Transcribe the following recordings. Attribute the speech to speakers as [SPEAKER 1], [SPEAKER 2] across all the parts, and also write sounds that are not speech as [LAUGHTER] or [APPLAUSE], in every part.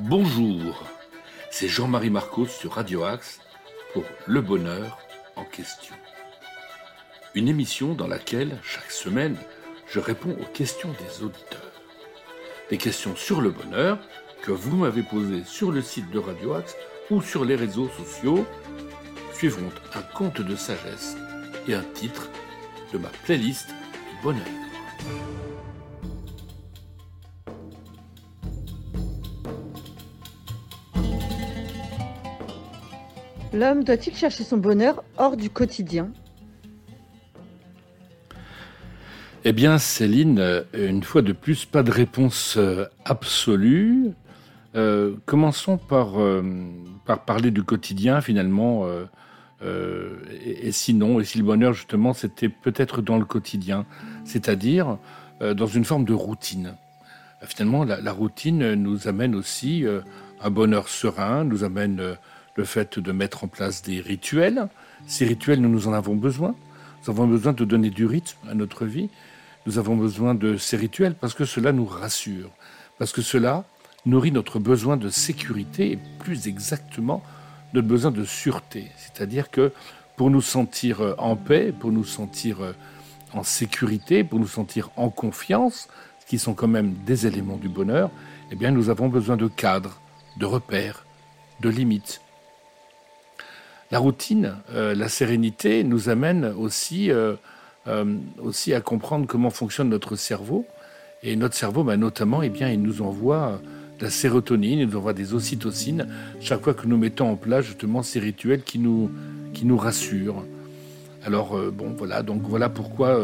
[SPEAKER 1] Bonjour, c'est Jean-Marie Marcos sur Radio Axe pour Le Bonheur en question. Une émission dans laquelle, chaque semaine, je réponds aux questions des auditeurs. Des questions sur le bonheur que vous m'avez posées sur le site de Radio Axe ou sur les réseaux sociaux suivront un conte de sagesse et un titre de ma playlist du bonheur.
[SPEAKER 2] L'homme doit-il chercher son bonheur hors du quotidien?
[SPEAKER 1] Eh bien, Céline, euh, une fois de plus, pas de réponse euh, absolue. Euh, commençons par, par parler du quotidien, finalement. et, sinon, et si le bonheur, justement, c'était peut-être dans le quotidien, c'est-à-dire dans une forme de routine. Finalement, la, la routine nous amène aussi un bonheur serein, nous amène le fait de mettre en place des rituels. Ces rituels, nous, nous en avons besoin. Nous avons besoin de donner du rythme à notre vie. Nous avons besoin de ces rituels parce que cela nous rassure, parce que cela nourrit notre besoin de sécurité et plus exactement notre besoin de sûreté. C'est-à-dire que pour nous sentir en paix, pour nous sentir en sécurité, pour nous sentir en confiance, ce qui sont quand même des éléments du bonheur, eh bien nous avons besoin de cadres, de repères, de limites, la routine, euh, la sérénité nous amène aussi, euh, euh, aussi à comprendre comment fonctionne notre cerveau. Et notre cerveau, bah, notamment, eh bien, il nous envoie de la sérotonine, il nous envoie des ocytocines chaque fois que nous mettons en place justement ces rituels qui nous, qui nous rassurent. Alors, bon, voilà, donc voilà pourquoi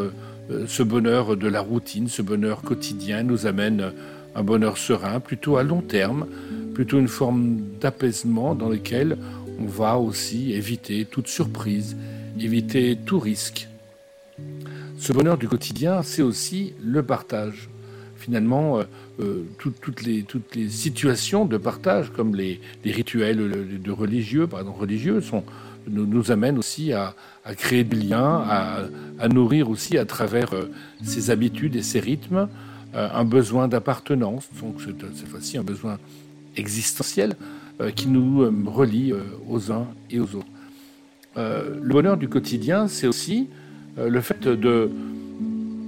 [SPEAKER 1] ce bonheur de la routine, ce bonheur quotidien nous amène un bonheur serein, plutôt à long terme, plutôt une forme d'apaisement dans lequel on va aussi éviter toute surprise, éviter tout risque. Ce bonheur du quotidien, c'est aussi le partage. Finalement, euh, euh, toutes, les, situations de partage, comme les, rituels de religieux, par religieux, nous, amènent aussi à, créer des liens, à, nourrir aussi à travers euh, ces habitudes et ces rythmes un besoin d'appartenance, donc cette fois-ci un besoin existentiel, euh, qui nous euh, relie euh, aux uns et aux autres. le bonheur du quotidien, c'est aussi le fait de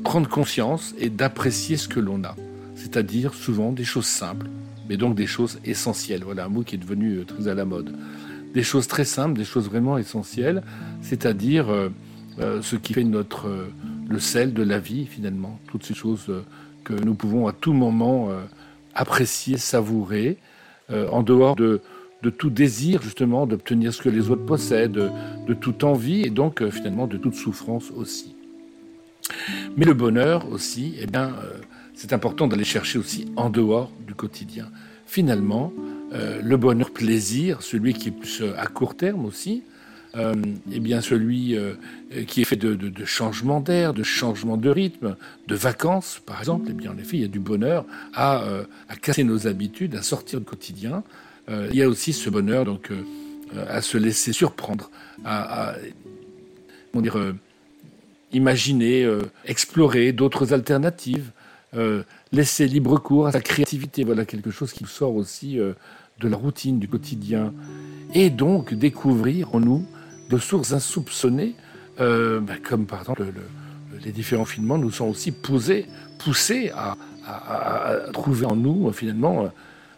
[SPEAKER 1] prendre conscience et d'apprécier ce que l'on a, c'est-à-dire souvent des choses simples, mais donc des choses essentielles. Voilà un mot qui est devenu très à la mode. Des choses très simples, des choses vraiment essentielles, c'est-à-dire ce qui fait notre le sel de la vie finalement, toutes ces choses que nous pouvons à tout moment apprécier, savourer, euh, en dehors de, tout désir justement d'obtenir ce que les autres possèdent, de, toute envie et donc euh, finalement de toute souffrance aussi. Mais le bonheur aussi, eh bien, euh, c'est important d'aller chercher aussi en dehors du quotidien. Finalement, le bonheur plaisir, celui qui est plus à court terme aussi, euh, eh bien celui qui est fait de, de, de changement d'air, de changement de rythme, de vacances par exemple, eh bien en effet il y a du bonheur à, à casser nos habitudes, à sortir du quotidien. il y a aussi ce bonheur donc à se laisser surprendre, à, imaginer, explorer d'autres alternatives, laisser libre cours à sa créativité. Voilà quelque chose qui sort aussi de la routine du quotidien et donc découvrir en nous de sources insoupçonnées, euh, ben, comme par exemple les différents filaments nous sont aussi posés, poussés à, trouver en nous finalement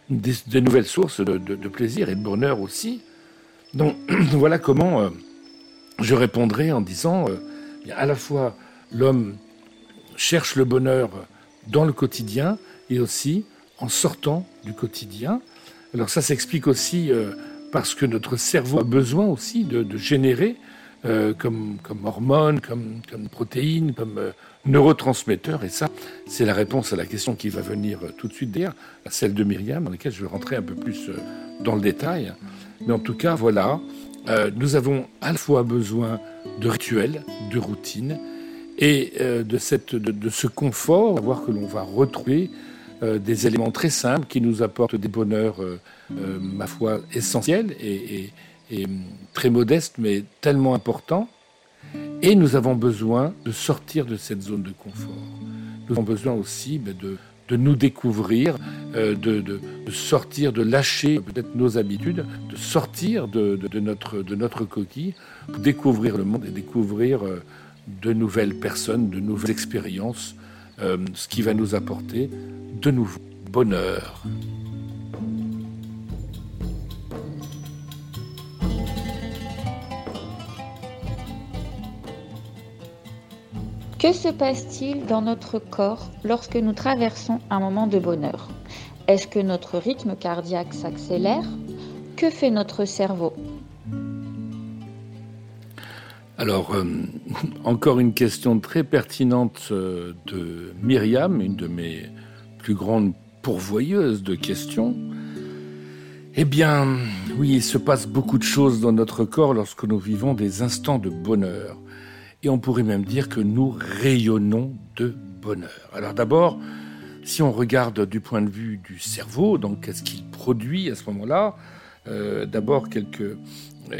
[SPEAKER 1] des, nouvelles sources de, plaisir et de bonheur aussi. Donc [CLEARS THROAT] voilà comment euh, je répondrai en disant euh, à la fois l'homme cherche le bonheur dans le quotidien et aussi en sortant du quotidien. Alors ça s'explique aussi parce que notre cerveau a besoin aussi de, générer euh, comme, comme hormones, comme, comme protéines, comme euh, neurotransmetteurs. Et ça, c'est la réponse à la question qui va venir euh, tout de suite derrière, à celle de Myriam, dans laquelle je vais rentrer un peu plus dans le détail. Mais en tout cas, voilà, nous avons à la fois besoin de rituels, de routines, et de, cette, de, de ce confort, à voir que l'on va retrouver euh, des éléments très simples qui nous apportent des bonheurs, euh, ma foi, essentiels et, très modestes, mais tellement importants. Et nous avons besoin de sortir de cette zone de confort. Nous avons besoin aussi ben, de, nous découvrir, euh, de, sortir, de lâcher peut-être nos habitudes, de sortir de, notre, coquille, pour découvrir le monde et découvrir euh, de nouvelles personnes, de nouvelles expériences, ce qui va nous apporter de nouveau bonheur.
[SPEAKER 3] Que se passe-t-il dans notre corps lorsque nous traversons un moment de bonheur? Est-ce que notre rythme cardiaque s'accélère? Que fait notre cerveau?
[SPEAKER 1] Alors, euh, encore une question très pertinente euh, de Myriam, une de mes plus grandes pourvoyeuses de questions. Eh bien, oui, il se passe beaucoup de choses dans notre corps lorsque nous vivons des instants de bonheur. Et on pourrait même dire que nous rayonnons de bonheur. Alors d'abord, si on regarde du point de vue du cerveau, donc qu'est-ce qu'il produit à ce moment-là euh, D'abord, quelques,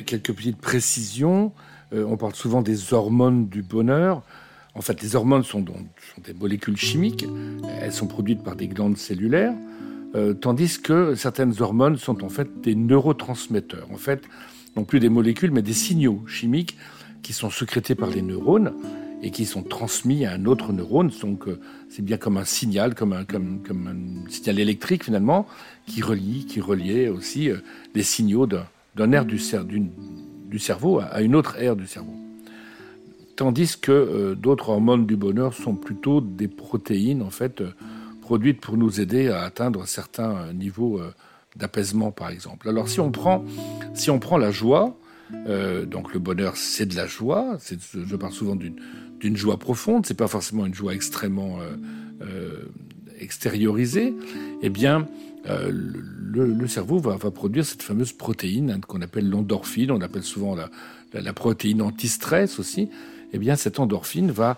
[SPEAKER 1] quelques petites précisions. Euh, on parle souvent des hormones du bonheur. En fait, les hormones sont, des molécules chimiques. Elles sont produites par des glandes cellulaires, euh, tandis que certaines hormones sont en fait des neurotransmetteurs. En fait, non plus des molécules, mais des signaux chimiques qui sont sécrétés par les neurones et qui sont transmis à un autre neurone. Donc, euh, c'est bien comme un signal, comme un, signal électrique finalement, qui relie, qui reliait aussi les signaux d'un air du, cerveau à une autre aire du cerveau. Tandis que euh, d'autres hormones du bonheur sont plutôt des protéines, en fait, euh, produites pour nous aider à atteindre certains euh, niveaux d'apaisement, par exemple. Alors, si on prend, si on prend la joie, donc le bonheur, c'est de la joie. Je parle souvent d'une joie profonde. C'est pas forcément une joie extrêmement extériorisée. Eh bien, euh, le, cerveau va, produire cette fameuse protéine hein, qu'on appelle l'endorphine, on appelle souvent la, protéine anti-stress aussi. Eh bien, cette endorphine va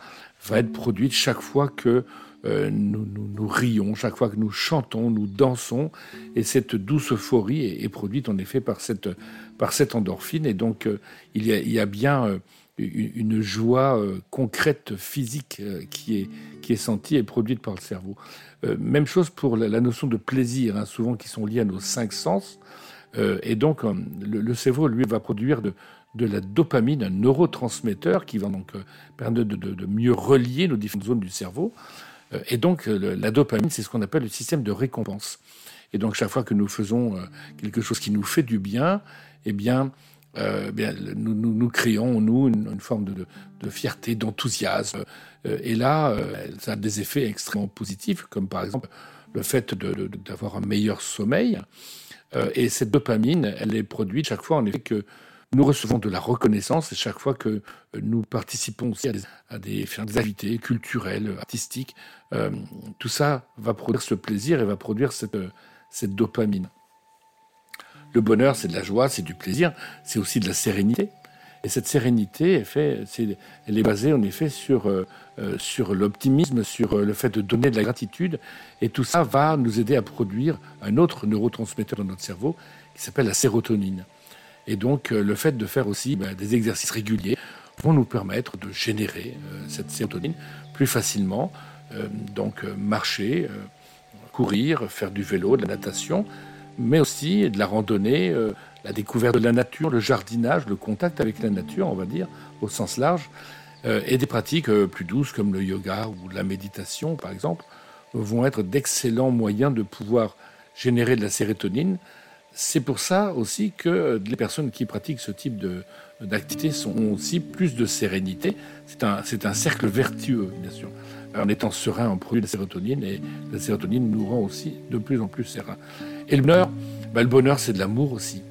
[SPEAKER 1] être produite chaque fois que euh, nous, rions, chaque fois que nous chantons, nous dansons, et cette douce euphorie est, produite en effet par cette, par cette endorphine. Et donc, euh, il, y a, bien une joie concrète, physique, qui, est, qui est sentie et produite par le cerveau. Euh, même chose pour la, notion de plaisir, hein, souvent qui sont liées à nos cinq sens. Euh, et donc, euh, le, cerveau, lui, va produire de, la dopamine, un neurotransmetteur qui va donc permettre de, mieux relier nos différentes zones du cerveau. Et donc, la dopamine, c'est ce qu'on appelle le système de récompense. Et donc, chaque fois que nous faisons quelque chose qui nous fait du bien, eh bien, euh, bien, nous, nous, nous, créons, nous, une, forme de, fierté, d'enthousiasme. Euh, et là, euh, ça a des effets extrêmement positifs, comme par exemple le fait d'avoir un meilleur sommeil. et cette dopamine, elle est produite chaque fois, en effet, que nous recevons de la reconnaissance et chaque fois que nous participons aussi à des, à des, des activités culturelles, artistiques, tout ça va produire ce plaisir et va produire cette, cette dopamine. Le bonheur, c'est de la joie, c'est du plaisir, c'est aussi de la sérénité. Et cette sérénité, elle, fait, elle est basée en effet sur, euh, euh, sur l'optimisme, sur euh, le fait de donner de la gratitude. Et tout ça va nous aider à produire un autre neurotransmetteur dans notre cerveau qui s'appelle la sérotonine. Et donc le fait de faire aussi ben, des exercices réguliers vont nous permettre de générer cette sérotonine plus facilement. donc marcher, courir, faire du vélo, de la natation, mais aussi de la randonnée, euh, la découverte de la nature, le jardinage, le contact avec la nature, on va dire, au sens large, euh, et des pratiques euh, plus douces comme le yoga ou la méditation, par exemple, vont être d'excellents moyens de pouvoir générer de la sérotonine. C'est pour ça aussi que les personnes qui pratiquent ce type d'activité ont aussi plus de sérénité. C'est un, un cercle vertueux, bien sûr. En étant serein, on produit de la sérotonine et la sérotonine nous rend aussi de plus en plus serein. Et le bonheur, bah, le bonheur, c'est de l'amour aussi.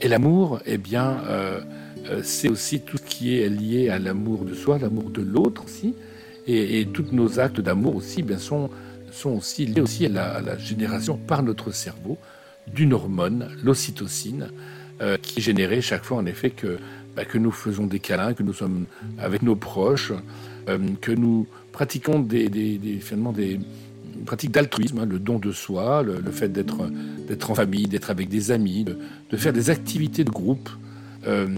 [SPEAKER 1] Et l'amour, eh bien, euh, euh, c'est aussi tout ce qui est lié à l'amour de soi, l'amour de l'autre aussi. Et, et tous nos actes d'amour aussi, bien, sont, sont aussi liés aussi à la, génération par notre cerveau d'une hormone, l'ocytocine, euh, qui est générée chaque fois, en effet, que, bah, que nous faisons des câlins, que nous sommes avec nos proches, que nous pratiquons des, finalement des une pratique d'altruisme, hein, le don de soi, le, fait d'être en famille, d'être avec des amis, de, faire des activités de groupe, euh,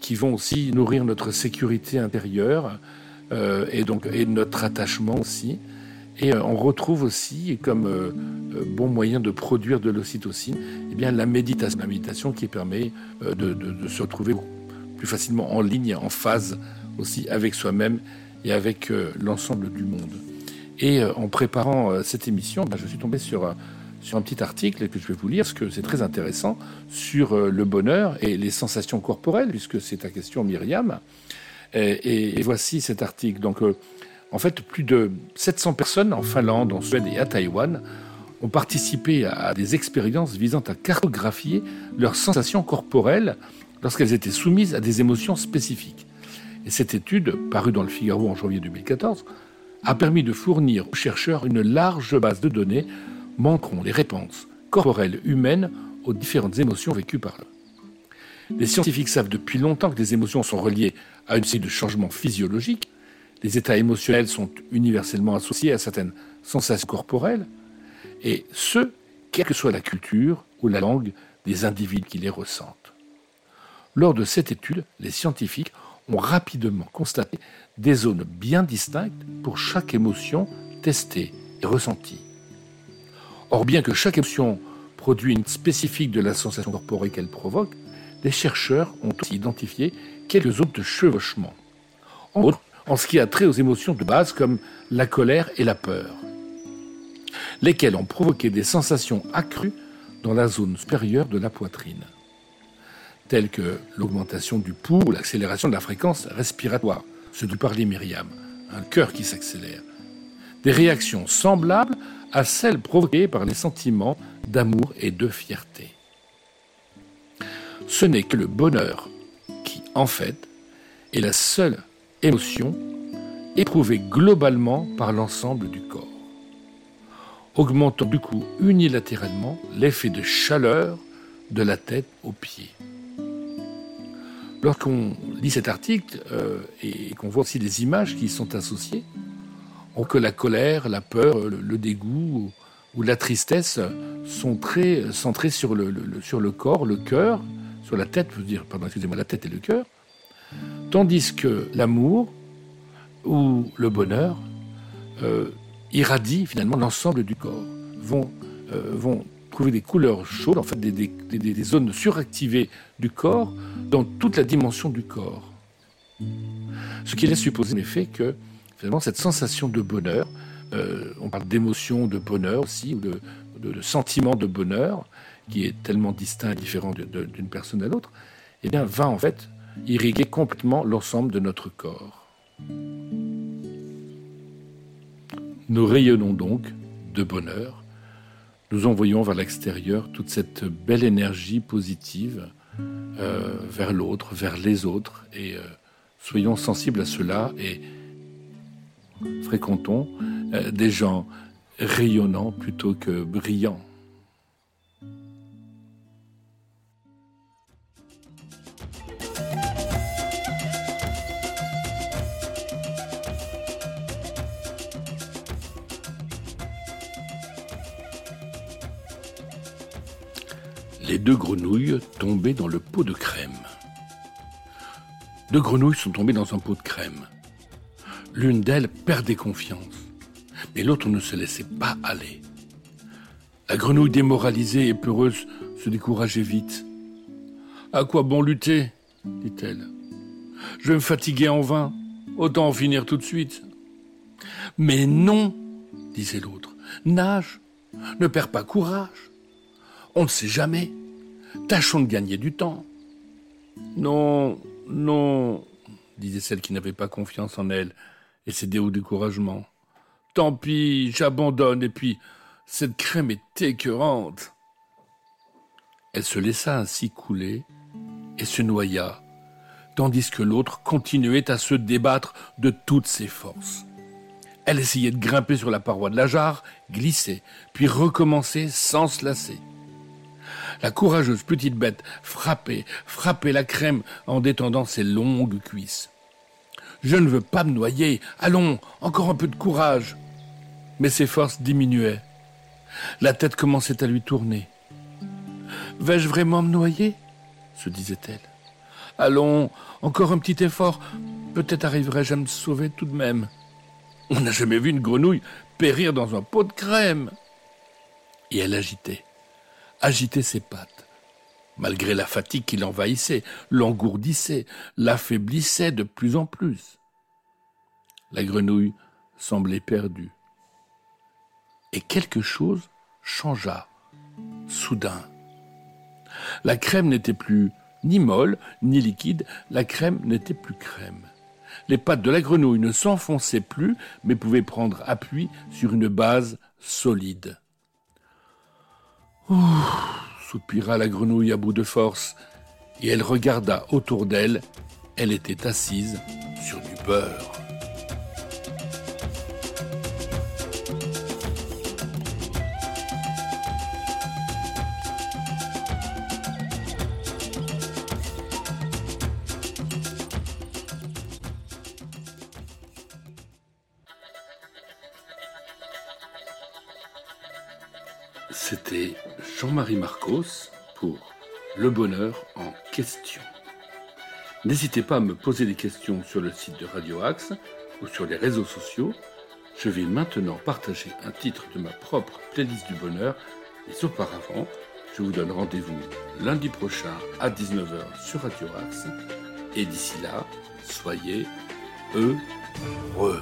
[SPEAKER 1] qui vont aussi nourrir notre sécurité intérieure et donc et notre attachement aussi. Et on retrouve aussi comme bon moyen de produire de l'ocytocine, eh bien la méditation, la méditation qui permet de, se retrouver plus facilement en ligne, en phase aussi avec soi-même et avec l'ensemble du monde. Et en préparant cette émission, ben, je suis tombé sur sur un petit article que je vais vous lire, parce que c'est très intéressant, sur euh, le bonheur et les sensations corporelles, puisque c'est ta question, Myriam. Et, voici cet article. Donc, euh, en fait, plus de 700 personnes en Finlande, en Suède et à Taïwan ont participé à des expériences visant à cartographier leurs sensations corporelles lorsqu'elles étaient soumises à des émotions spécifiques. Et cette étude, parue dans le Figaro en janvier 2014, a permis de fournir aux chercheurs une large base de données manqueront les réponses corporelles humaines aux différentes émotions vécues par eux. Les scientifiques savent depuis longtemps que les émotions sont reliées à une série de changements physiologiques. Les états émotionnels sont universellement associés à certaines sensations corporelles, et ce, quelle que soit la culture ou la langue des individus qui les ressentent. Lors de cette étude, les scientifiques ont rapidement constaté des zones bien distinctes pour chaque émotion testée et ressentie. Or, bien que chaque émotion produit une spécifique de la sensation corporelle qu'elle provoque, les chercheurs ont aussi identifié quelques zones de chevauchement. En en ce qui a trait aux émotions de base comme la colère et la peur, lesquelles ont provoqué des sensations accrues dans la zone supérieure de la poitrine, telles que l'augmentation du pouls ou l'accélération de la fréquence respiratoire, ce dont parlait Myriam, un cœur qui s'accélère. Des réactions semblables à celles provoquées par les sentiments d'amour et de fierté. Ce n'est que le bonheur qui, en fait, est la seule émotion éprouvée globalement par l'ensemble du corps, augmentant du coup unilatéralement l'effet de chaleur de la tête aux pieds. Lorsqu'on lit cet article euh, et qu'on voit aussi les images qui y sont associées, que la colère, la peur, le, dégoût ou, la tristesse sont très centrés sur le, corps, le cœur, sur la tête, dire, pardon, excusez-moi, la tête et le cœur, tandis que l'amour ou le bonheur euh, irradient finalement l'ensemble du corps, vont, euh, vont trouver des couleurs chaudes, en fait des, zones suractivées du corps dans toute la dimension du corps. Ce qui laisse supposer en effet que finalement cette sensation de bonheur, euh, on parle d'émotion de bonheur aussi, ou de, sentiment de bonheur, qui est tellement distinct et différent d'une personne à l'autre, eh bien, va en fait irriguer complètement l'ensemble de notre corps. Nous rayonnons donc de bonheur, nous envoyons vers l'extérieur toute cette belle énergie positive euh, vers l'autre, vers les autres, et euh, soyons sensibles à cela et fréquentons euh, des gens rayonnants plutôt que brillants. Deux grenouilles tombaient dans le pot de crème. Deux grenouilles sont tombées dans un pot de crème. L'une d'elles perdait confiance, mais l'autre ne se laissait pas aller. La grenouille démoralisée et peureuse se décourageait vite. À quoi bon lutter? dit-elle. Je vais me fatiguer en vain. Autant en finir tout de suite. Mais non, disait l'autre. Nage. Ne perds pas courage. On ne sait jamais. Tâchons de gagner du temps. Non, non, disait celle qui n'avait pas confiance en elle et céder au découragement. Tant pis, j'abandonne, et puis cette crème est écœurante. Elle se laissa ainsi couler et se noya, tandis que l'autre continuait à se débattre de toutes ses forces. Elle essayait de grimper sur la paroi de la jarre, glisser, puis recommencer sans se lasser. La courageuse petite bête frappait, frappait la crème en détendant ses longues cuisses. Je ne veux pas me noyer. Allons, encore un peu de courage. Mais ses forces diminuaient. La tête commençait à lui tourner. Vais-je vraiment me noyer? se disait-elle. Allons, encore un petit effort. Peut-être arriverai-je à me sauver tout de même. On n'a jamais vu une grenouille périr dans un pot de crème. Et elle agitait, agitait ses pattes, malgré la fatigue qui l'envahissait, l'engourdissait, l'affaiblissait de plus en plus. La grenouille semblait perdue. Et quelque chose changea, soudain. La crème n'était plus ni molle, ni liquide, la crème n'était plus crème. Les pattes de la grenouille ne s'enfonçaient plus, mais pouvaient prendre appui sur une base solide. Soupira la grenouille à bout de force, et elle regarda autour d'elle. Elle était assise sur du beurre. Jean-Marie Marcos pour Le bonheur en question. N'hésitez pas à me poser des questions sur le site de Radio Axe ou sur les réseaux sociaux. Je vais maintenant partager un titre de ma propre playlist du bonheur, mais auparavant, je vous donne rendez-vous lundi prochain à 19h sur Radio Axe. Et d'ici là, soyez heureux.